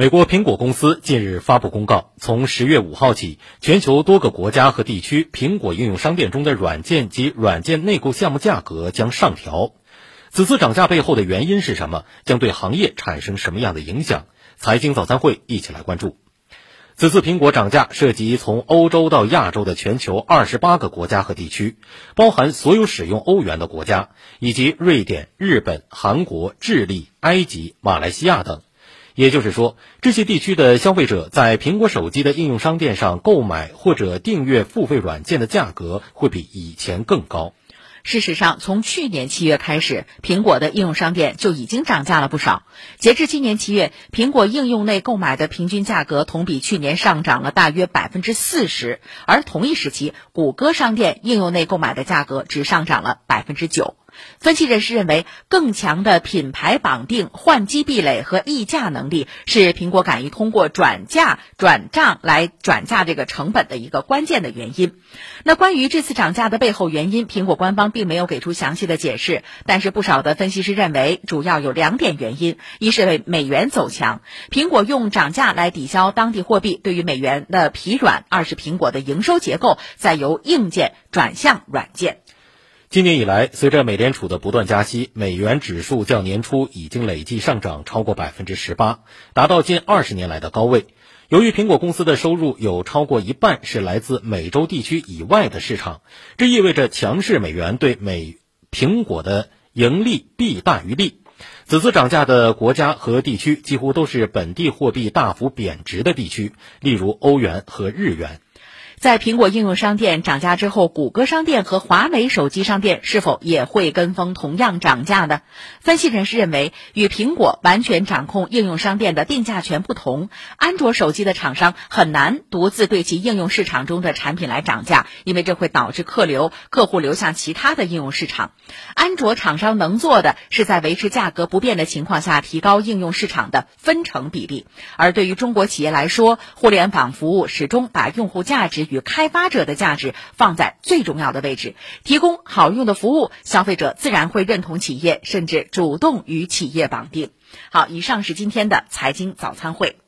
美国苹果公司近日发布公告，从十月五号起，全球多个国家和地区苹果应用商店中的软件及软件内购项目价格将上调。此次涨价背后的原因是什么？将对行业产生什么样的影响？财经早餐会一起来关注。此次苹果涨价涉及从欧洲到亚洲的全球二十八个国家和地区，包含所有使用欧元的国家，以及瑞典、日本、韩国、智利、埃及、马来西亚等。也就是说，这些地区的消费者在苹果手机的应用商店上购买或者订阅付费软件的价格会比以前更高。事实上，从去年七月开始，苹果的应用商店就已经涨价了不少。截至今年七月，苹果应用内购买的平均价格同比去年上涨了大约百分之四十，而同一时期，谷歌商店应用内购买的价格只上涨了百分之九。分析人士认为，更强的品牌绑定、换机壁垒和议价能力是苹果敢于通过转价转账来转嫁这个成本的一个关键的原因。那关于这次涨价的背后原因，苹果官方并没有给出详细的解释。但是不少的分析师认为，主要有两点原因：一是为美元走强，苹果用涨价来抵消当地货币对于美元的疲软；二是苹果的营收结构在由硬件转向软件。今年以来，随着美联储的不断加息，美元指数较年初已经累计上涨超过百分之十八，达到近二十年来的高位。由于苹果公司的收入有超过一半是来自美洲地区以外的市场，这意味着强势美元对美苹果的盈利弊大于利。此次涨价的国家和地区几乎都是本地货币大幅贬值的地区，例如欧元和日元。在苹果应用商店涨价之后，谷歌商店和华为手机商店是否也会跟风同样涨价呢？分析人士认为，与苹果完全掌控应用商店的定价权不同，安卓手机的厂商很难独自对其应用市场中的产品来涨价，因为这会导致客流客户流向其他的应用市场。安卓厂商能做的是在维持价格不变的情况下，提高应用市场的分成比例。而对于中国企业来说，互联网服务始终把用户价值。与开发者的价值放在最重要的位置，提供好用的服务，消费者自然会认同企业，甚至主动与企业绑定。好，以上是今天的财经早餐会。